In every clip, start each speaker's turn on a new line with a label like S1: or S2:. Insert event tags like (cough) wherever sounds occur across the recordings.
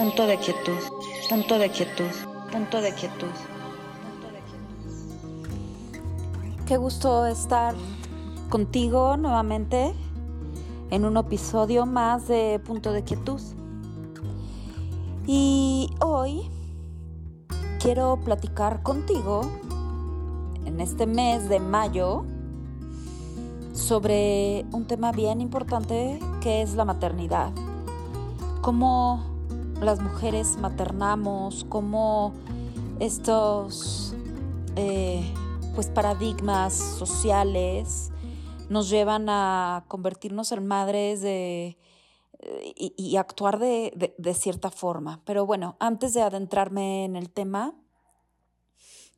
S1: punto de quietud, punto de quietud, punto de quietud. Qué gusto estar contigo nuevamente en un episodio más de Punto de Quietud. Y hoy quiero platicar contigo en este mes de mayo sobre un tema bien importante que es la maternidad. Cómo las mujeres maternamos, cómo estos eh, pues paradigmas sociales nos llevan a convertirnos en madres de, y, actuar de, de cierta forma. Pero bueno, antes de adentrarme en el tema,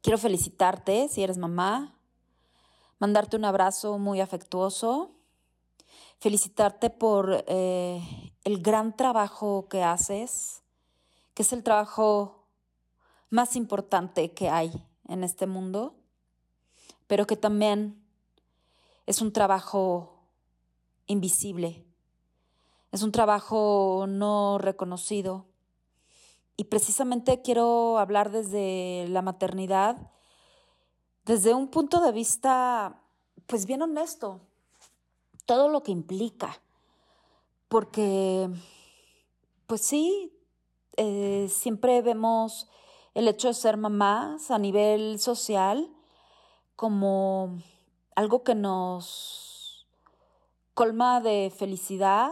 S1: quiero felicitarte si eres mamá, mandarte un abrazo muy afectuoso, felicitarte por eh, el gran trabajo que haces, que es el trabajo más importante que hay en este mundo, pero que también es un trabajo invisible, es un trabajo no reconocido. Y precisamente quiero hablar desde la maternidad desde un punto de vista, pues bien honesto, todo lo que implica. Porque, pues sí, eh, siempre vemos el hecho de ser mamás a nivel social como algo que nos colma de felicidad,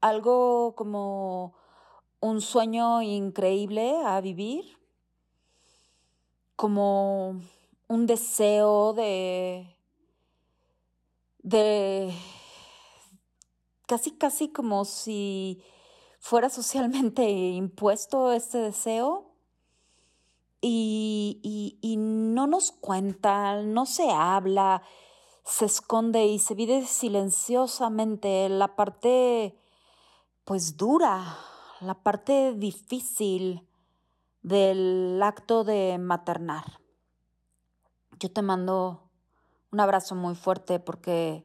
S1: algo como un sueño increíble a vivir, como un deseo de, de, casi, casi como si fuera socialmente (laughs) impuesto este deseo. Y, y, no nos cuentan, no se habla, se esconde y se vive silenciosamente. La parte pues dura, la parte difícil del acto de maternar. Yo te mando un abrazo muy fuerte porque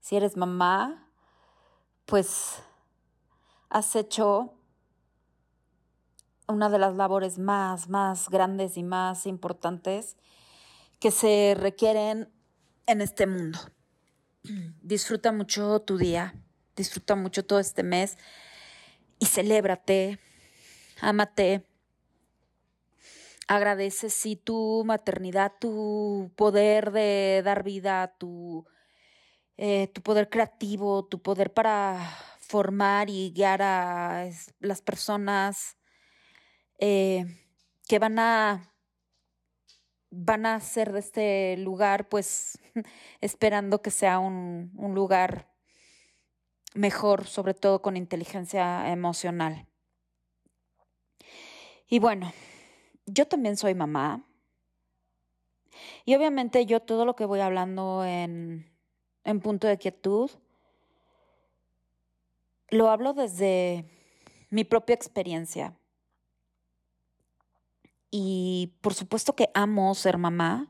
S1: si eres mamá, pues has hecho una de las labores más, más grandes y más importantes que se requieren en este mundo. (clears throat) Disfruta mucho tu día, disfruta mucho todo este mes y celébrate, ámate, Agradece sí tu maternidad, tu poder de dar vida, tu, eh, tu poder creativo, tu poder para formar y guiar a las personas eh, que van a van a ser de este lugar, pues (laughs) esperando que sea un, un lugar mejor, sobre todo con inteligencia emocional. Y bueno, yo también soy mamá. Y obviamente yo todo lo que voy hablando en, en punto de quietud, lo hablo desde mi propia experiencia. Y por supuesto que amo ser mamá.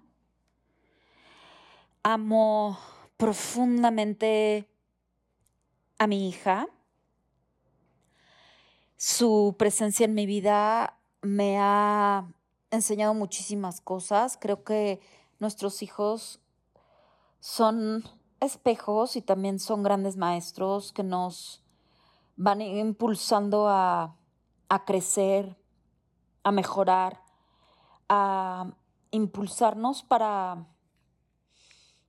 S1: Amo profundamente a mi hija. Su presencia en mi vida me ha enseñado muchísimas cosas. Creo que nuestros hijos son espejos y también son grandes maestros que nos van impulsando a, a crecer, a mejorar, a impulsarnos para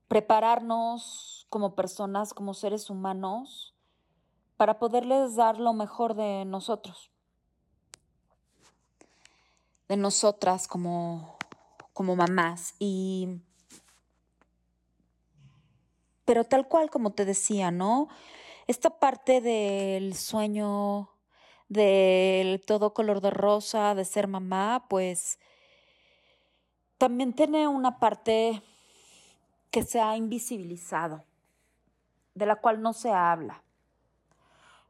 S1: prepararnos como personas, como seres humanos, para poderles dar lo mejor de nosotros de nosotras como, como mamás. Y. Pero tal cual como te decía, ¿no? Esta parte del sueño del todo color de rosa, de ser mamá, pues también tiene una parte que se ha invisibilizado, de la cual no se habla.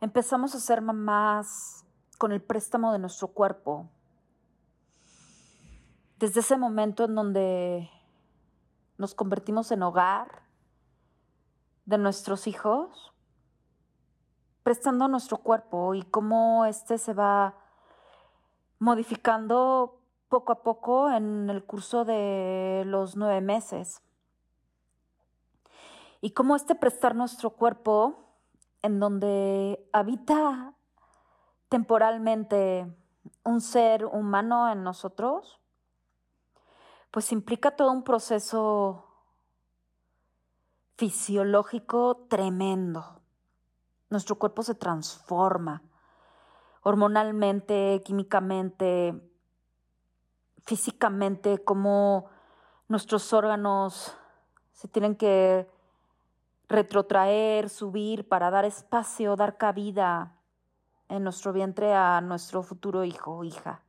S1: Empezamos a ser mamás con el préstamo de nuestro cuerpo, desde ese momento en donde nos convertimos en hogar de nuestros hijos, prestando nuestro cuerpo y cómo este se va modificando poco a poco en el curso de los nueve meses. Y cómo este prestar nuestro cuerpo en donde habita temporalmente un ser humano en nosotros, pues implica todo un proceso fisiológico tremendo nuestro cuerpo se transforma hormonalmente, químicamente, físicamente, como nuestros órganos se tienen que retrotraer, subir para dar espacio, dar cabida en nuestro vientre a nuestro futuro hijo o hija.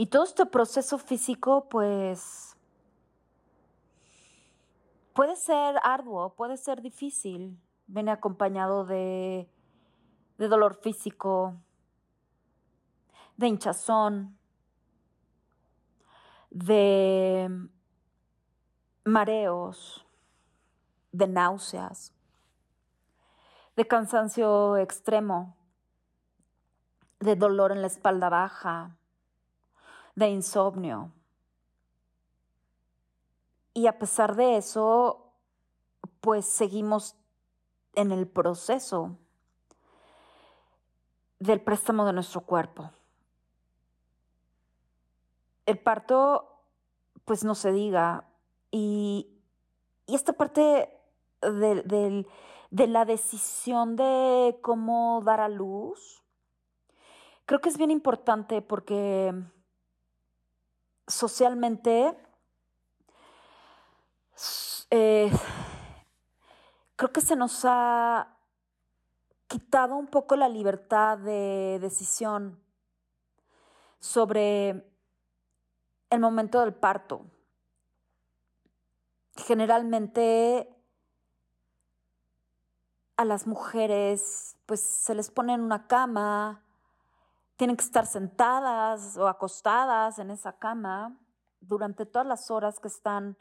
S1: Y todo este proceso físico, pues, puede ser arduo, puede ser difícil, viene acompañado de, de dolor físico, de hinchazón, de mareos, de náuseas, de cansancio extremo, de dolor en la espalda baja, de insomnio. Y a pesar de eso, pues seguimos en el proceso del préstamo de nuestro cuerpo. El parto, pues no se diga, y, esta parte de, de la decisión de cómo dar a luz, creo que es bien importante porque socialmente eh, creo que se nos ha quitado un poco la libertad de decisión sobre el momento del parto. Generalmente a las mujeres pues se les pone en una cama, tienen que estar sentadas o acostadas en esa cama durante todas las horas que están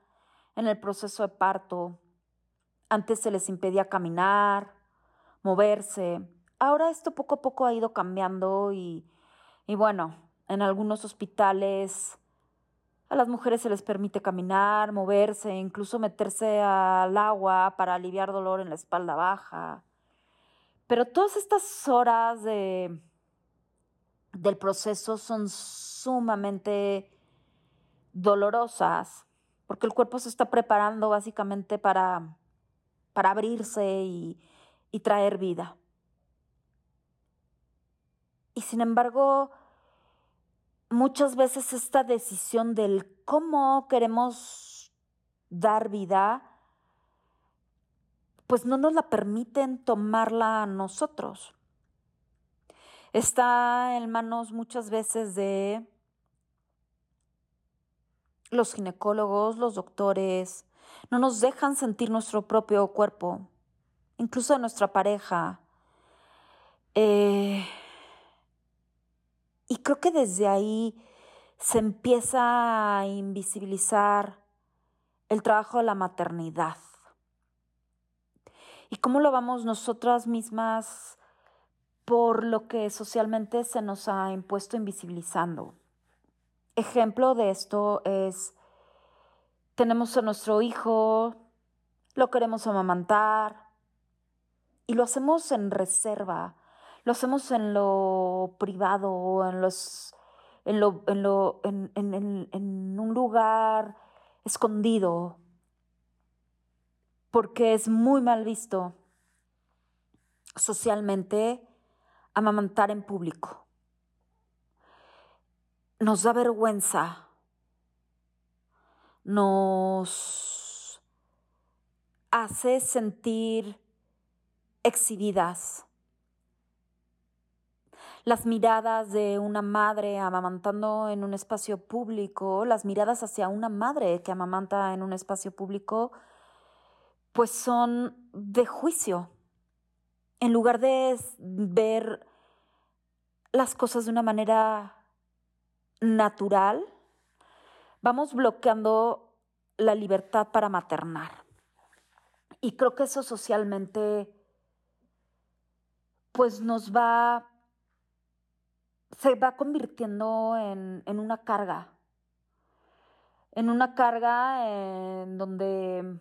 S1: en el proceso de parto. Antes se les impedía caminar, moverse. Ahora esto poco a poco ha ido cambiando y, y bueno, en algunos hospitales a las mujeres se les permite caminar, moverse, incluso meterse al agua para aliviar dolor en la espalda baja. Pero todas estas horas de, del proceso son sumamente dolorosas porque el cuerpo se está preparando básicamente para para abrirse y, traer vida. Y sin embargo, muchas veces esta decisión del cómo queremos dar vida, pues no nos la permiten tomarla a nosotros. Está en manos muchas veces de los ginecólogos, los doctores, no nos dejan sentir nuestro propio cuerpo, incluso de nuestra pareja. Eh, y creo que desde ahí se empieza a invisibilizar el trabajo de la maternidad. ¿Y cómo lo vamos nosotras mismas por lo que socialmente se nos ha impuesto invisibilizando? Ejemplo de esto es tenemos a nuestro hijo, lo queremos amamantar y lo hacemos en reserva, lo hacemos en lo privado, en los en, lo, en, lo, en, en, un lugar escondido, porque es muy mal visto socialmente amamantar en público. Nos da vergüenza nos hace sentir exhibidas. Las miradas de una madre amamantando en un espacio público, las miradas hacia una madre que amamanta en un espacio público, pues son de juicio. En lugar de ver las cosas de una manera natural, vamos bloqueando la libertad para maternar. Y creo que eso socialmente pues nos va, se va convirtiendo en, en una carga, en una carga en donde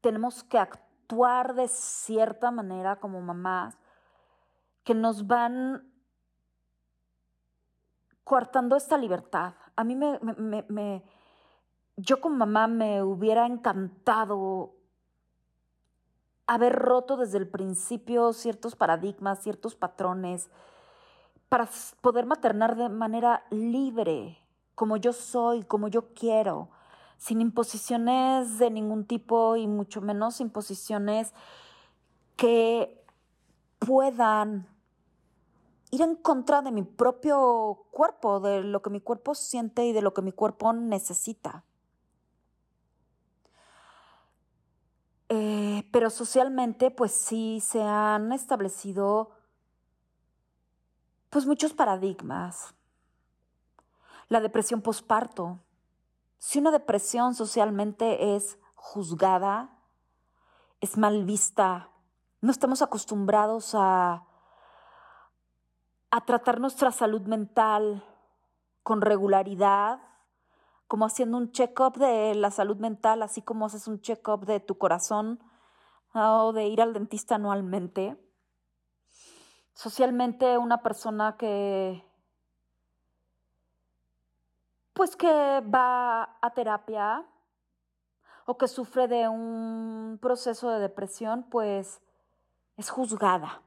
S1: tenemos que actuar de cierta manera como mamás que nos van coartando esta libertad. A mí me, me, me, yo como mamá me hubiera encantado haber roto desde el principio ciertos paradigmas, ciertos patrones, para poder maternar de manera libre, como yo soy, como yo quiero, sin imposiciones de ningún tipo y mucho menos imposiciones que puedan ir en contra de mi propio cuerpo, de lo que mi cuerpo siente y de lo que mi cuerpo necesita. Eh, pero socialmente, pues sí se han establecido pues muchos paradigmas. La depresión posparto. Si una depresión socialmente es juzgada, es mal vista, no estamos acostumbrados a a tratar nuestra salud mental con regularidad, como haciendo un check-up de la salud mental, así como haces un check-up de tu corazón o de ir al dentista anualmente. Socialmente una persona que pues que va a terapia o que sufre de un proceso de depresión, pues es juzgada.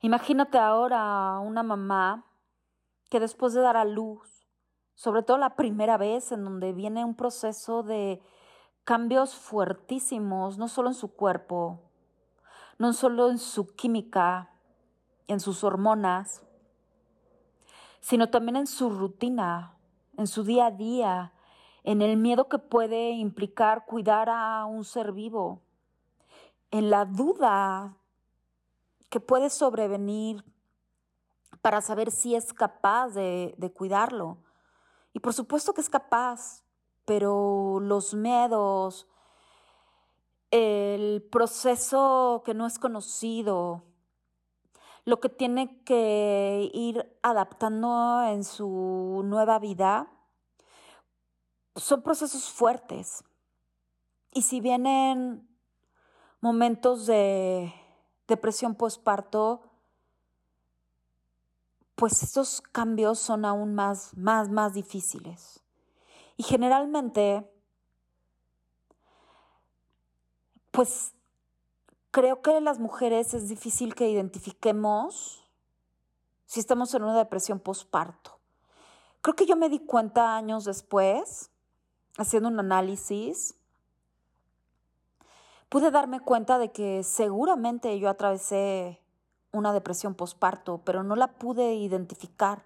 S1: Imagínate ahora una mamá que después de dar a luz, sobre todo la primera vez en donde viene un proceso de cambios fuertísimos, no solo en su cuerpo, no solo en su química, en sus hormonas, sino también en su rutina, en su día a día, en el miedo que puede implicar cuidar a un ser vivo, en la duda que puede sobrevenir para saber si es capaz de, cuidarlo. Y por supuesto que es capaz, pero los miedos, el proceso que no es conocido, lo que tiene que ir adaptando en su nueva vida, son procesos fuertes. Y si vienen momentos de depresión postparto, pues estos cambios son aún más, más, más difíciles. Y generalmente, pues creo que las mujeres es difícil que identifiquemos si estamos en una depresión postparto. Creo que yo me di cuenta años después, haciendo un análisis, pude darme cuenta de que seguramente yo atravesé una depresión posparto, pero no la pude identificar.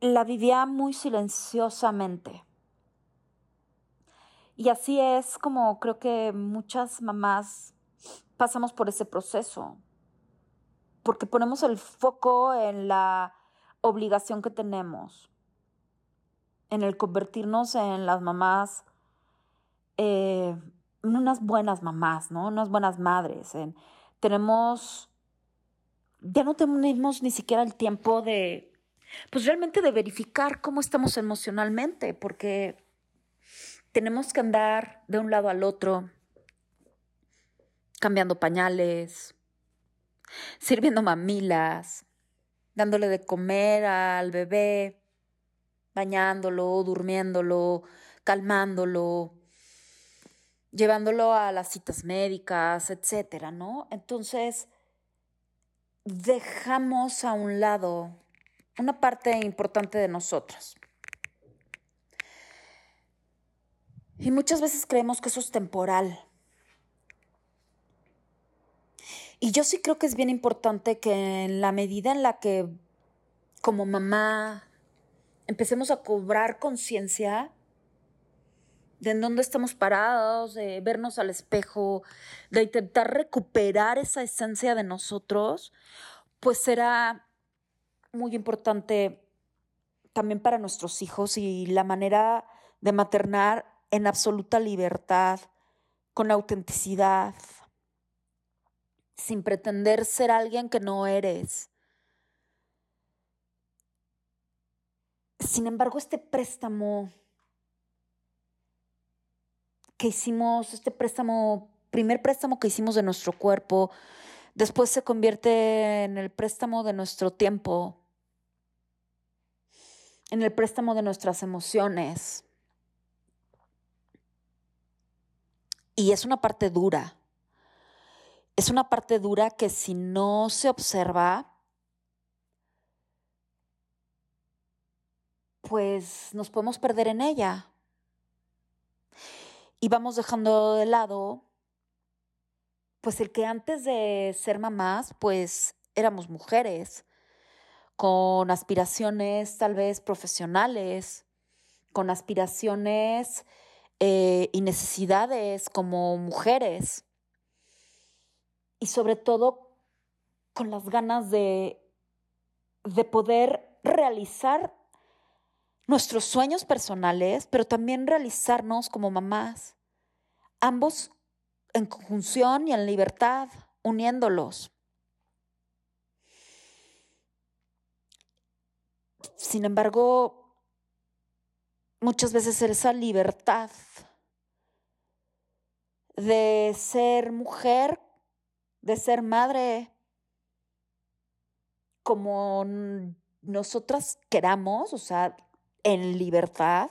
S1: La vivía muy silenciosamente. Y así es como creo que muchas mamás pasamos por ese proceso, porque ponemos el foco en la obligación que tenemos, en el convertirnos en las mamás eh, unas buenas mamás, ¿no? Unas buenas madres. tenemos, ya no tenemos ni siquiera el tiempo de, pues realmente de verificar cómo estamos emocionalmente, porque tenemos que andar de un lado al otro, cambiando pañales, sirviendo mamilas, dándole de comer al bebé, bañándolo, durmiéndolo, calmándolo, llevándolo a las citas médicas, etcétera, ¿no? Entonces, dejamos a un lado una parte importante de nosotros. Y muchas veces creemos que eso es temporal. Y yo sí creo que es bien importante que en la medida en la que como mamá empecemos a cobrar conciencia, de en dónde estamos parados, de vernos al espejo, de intentar recuperar esa esencia de nosotros, pues será muy importante también para nuestros hijos y la manera de maternar en absoluta libertad con autenticidad, sin pretender ser alguien que no eres. Sin embargo, este préstamo que hicimos, este préstamo, primer préstamo que hicimos de nuestro cuerpo, después se convierte en el préstamo de nuestro tiempo, en el préstamo de nuestras emociones. Y es una parte dura. Es una parte dura que si no se observa, pues nos podemos perder en ella. Y vamos dejando de lado, pues el que antes de ser mamás, pues éramos mujeres, con aspiraciones tal vez profesionales, con aspiraciones eh, y necesidades como mujeres. Y sobre todo con las ganas de, de poder realizar nuestros sueños personales, pero también realizarnos como mamás, ambos en conjunción y en libertad, uniéndolos. Sin embargo, muchas veces esa libertad de ser mujer, de ser madre, como nosotras queramos, o sea, en libertad,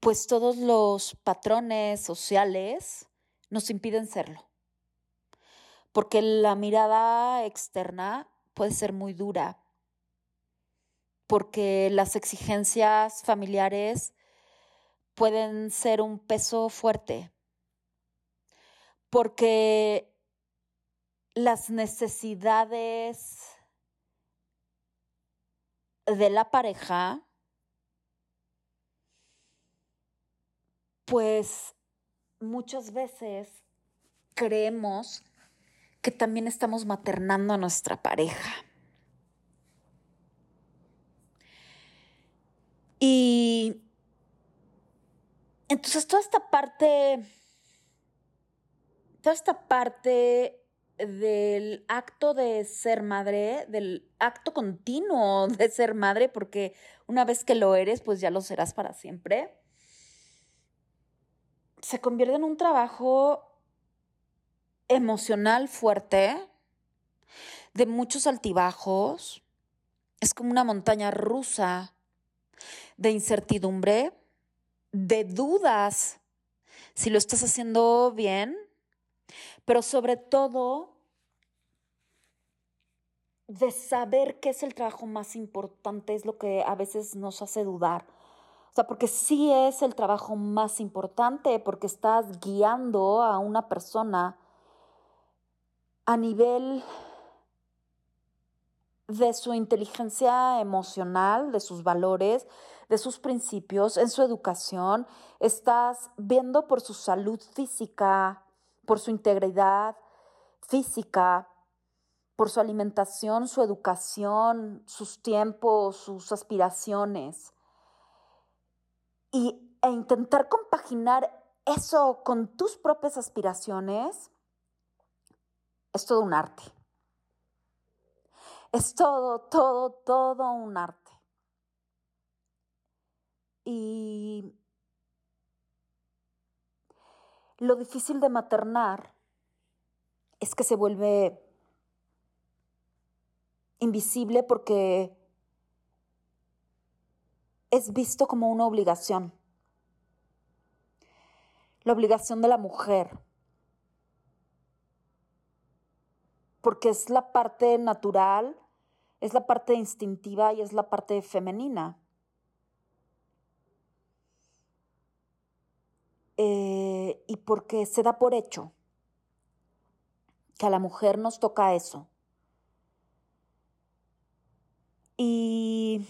S1: pues todos los patrones sociales nos impiden serlo. Porque la mirada externa puede ser muy dura. Porque las exigencias familiares pueden ser un peso fuerte. Porque las necesidades de la pareja, pues muchas veces creemos que también estamos maternando a nuestra pareja. Y entonces toda esta parte, toda esta parte del acto de ser madre, del acto continuo de ser madre, porque una vez que lo eres, pues ya lo serás para siempre, se convierte en un trabajo emocional fuerte, de muchos altibajos, es como una montaña rusa de incertidumbre, de dudas si lo estás haciendo bien, pero sobre todo de saber qué es el trabajo más importante es lo que a veces nos hace dudar. O sea, porque sí es el trabajo más importante, porque estás guiando a una persona a nivel de su inteligencia emocional, de sus valores, de sus principios, en su educación. Estás viendo por su salud física, por su integridad física, por su alimentación, su educación, sus tiempos, sus aspiraciones. Y, e intentar compaginar eso con tus propias aspiraciones es todo un arte. Es todo, todo, todo un arte. Y lo difícil de maternar es que se vuelve invisible porque es visto como una obligación. La obligación de la mujer. Porque es la parte natural, es la parte instintiva y es la parte femenina. Eh, y porque se da por hecho que a la mujer nos toca eso. Y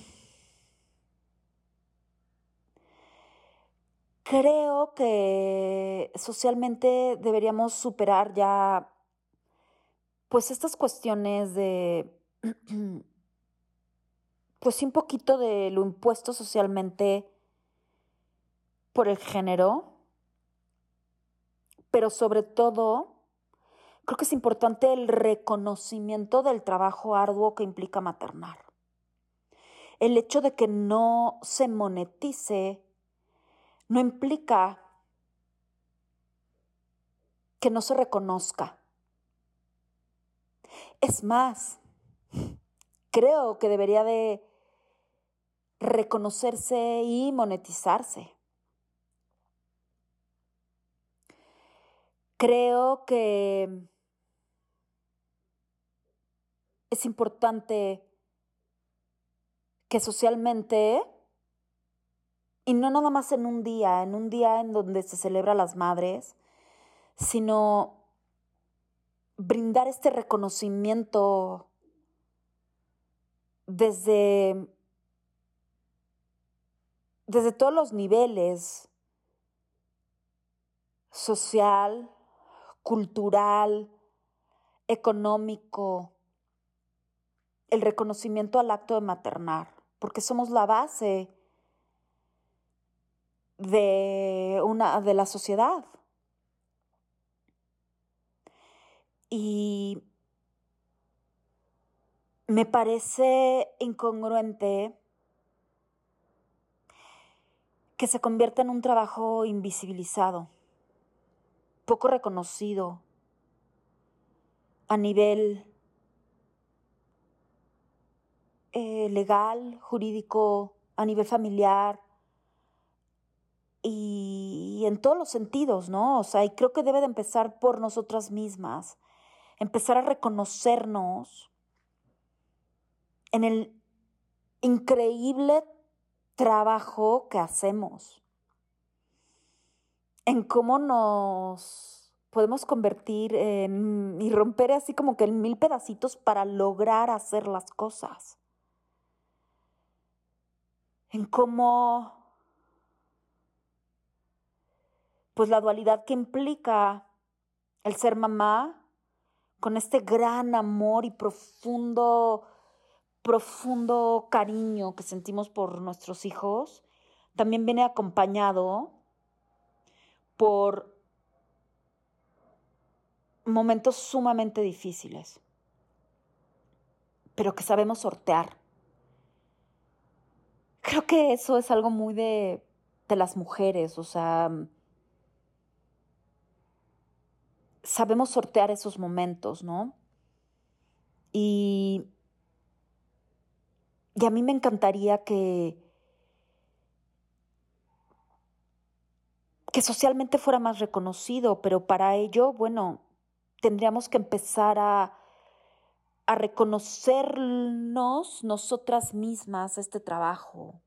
S1: creo que socialmente deberíamos superar ya pues estas cuestiones de (clears throat) pues un poquito de lo impuesto socialmente por el género pero sobre todo, creo que es importante el reconocimiento del trabajo arduo que implica maternar. El hecho de que no se monetice no implica que no se reconozca. Es más, creo que debería de reconocerse y monetizarse. Creo que es importante que socialmente, y no nada más en un día, en un día en donde se celebra las madres, sino brindar este reconocimiento desde, desde todos los niveles, social, cultural, económico, el reconocimiento al acto de maternar, porque somos la base de una de la sociedad. Y me parece incongruente que se convierta en un trabajo invisibilizado, poco reconocido a nivel eh, legal, jurídico, a nivel familiar y, en todos los sentidos, ¿no? O sea, y creo que debe de empezar por nosotras mismas empezar a reconocernos en el increíble trabajo que hacemos, en cómo nos podemos convertir en, y romper así como que en mil pedacitos para lograr hacer las cosas, en cómo pues la dualidad que implica el ser mamá con este gran amor y profundo, profundo cariño que sentimos por nuestros hijos, también viene acompañado por momentos sumamente difíciles, pero que sabemos sortear. Creo que eso es algo muy de, de las mujeres, o sea, sabemos sortear esos momentos, ¿no? Y, y a mí me encantaría que, que socialmente fuera más reconocido, pero para ello, bueno, tendríamos que empezar a, a reconocernos nosotras mismas este trabajo,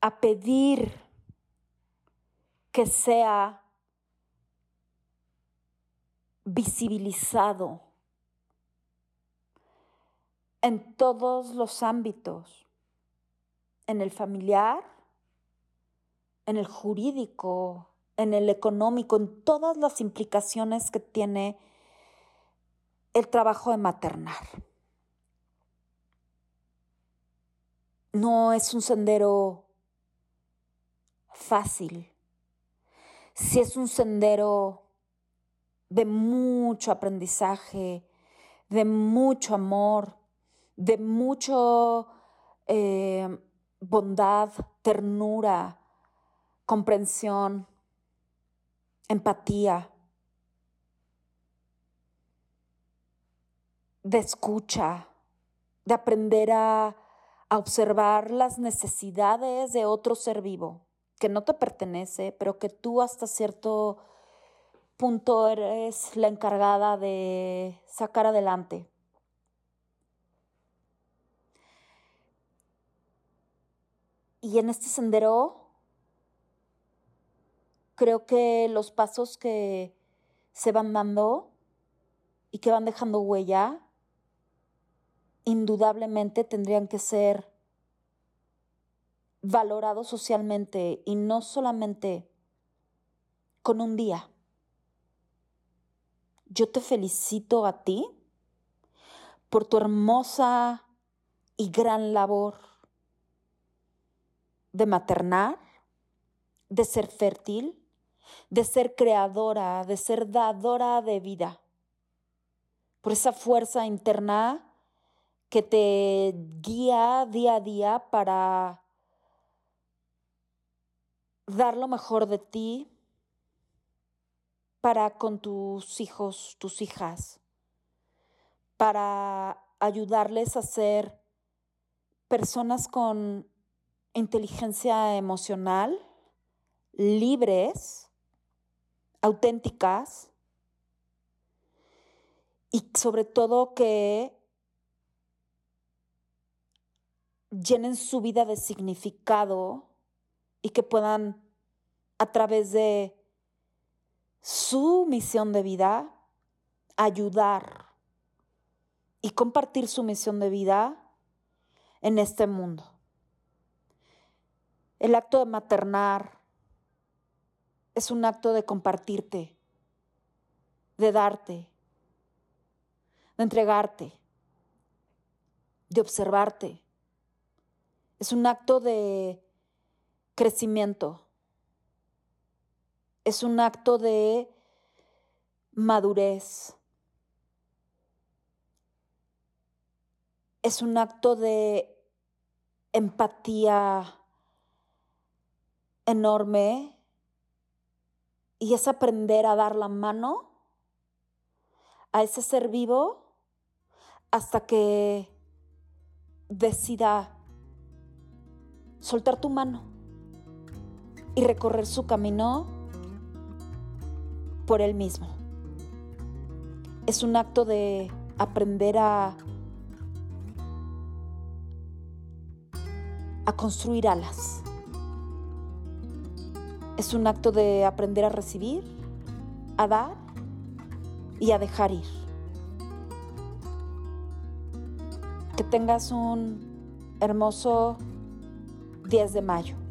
S1: a pedir que sea visibilizado en todos los ámbitos, en el familiar, en el jurídico, en el económico, en todas las implicaciones que tiene el trabajo de maternar. No es un sendero fácil, si es un sendero de mucho aprendizaje, de mucho amor, de mucho eh, bondad, ternura, comprensión, empatía, de escucha, de aprender a, observar las necesidades de otro ser vivo que no te pertenece, pero que tú hasta cierto punto eres la encargada de sacar adelante. Y en este sendero creo que los pasos que se van dando y que van dejando huella, indudablemente tendrían que ser valorados socialmente y no solamente con un día. Yo te felicito a ti por tu hermosa y gran labor de maternar, de ser fértil, de ser creadora, de ser dadora de vida, por esa fuerza interna que te guía día a día para dar lo mejor de ti para con tus hijos, tus hijas, para ayudarles a ser personas con inteligencia emocional, libres, auténticas y sobre todo que llenen su vida de significado y que puedan a través de su misión de vida ayudar y compartir su misión de vida en este mundo. El acto de maternar es un acto de compartirte, de darte, de entregarte, de observarte. Es un acto de crecimiento. Es un acto de madurez. Es un acto de empatía enorme y es aprender a dar la mano a ese ser vivo hasta que decida soltar tu mano y recorrer su camino por él mismo. Es un acto de aprender a, a construir alas. Es un acto de aprender a recibir, a dar y a dejar ir. Que tengas un hermoso 10 de mayo.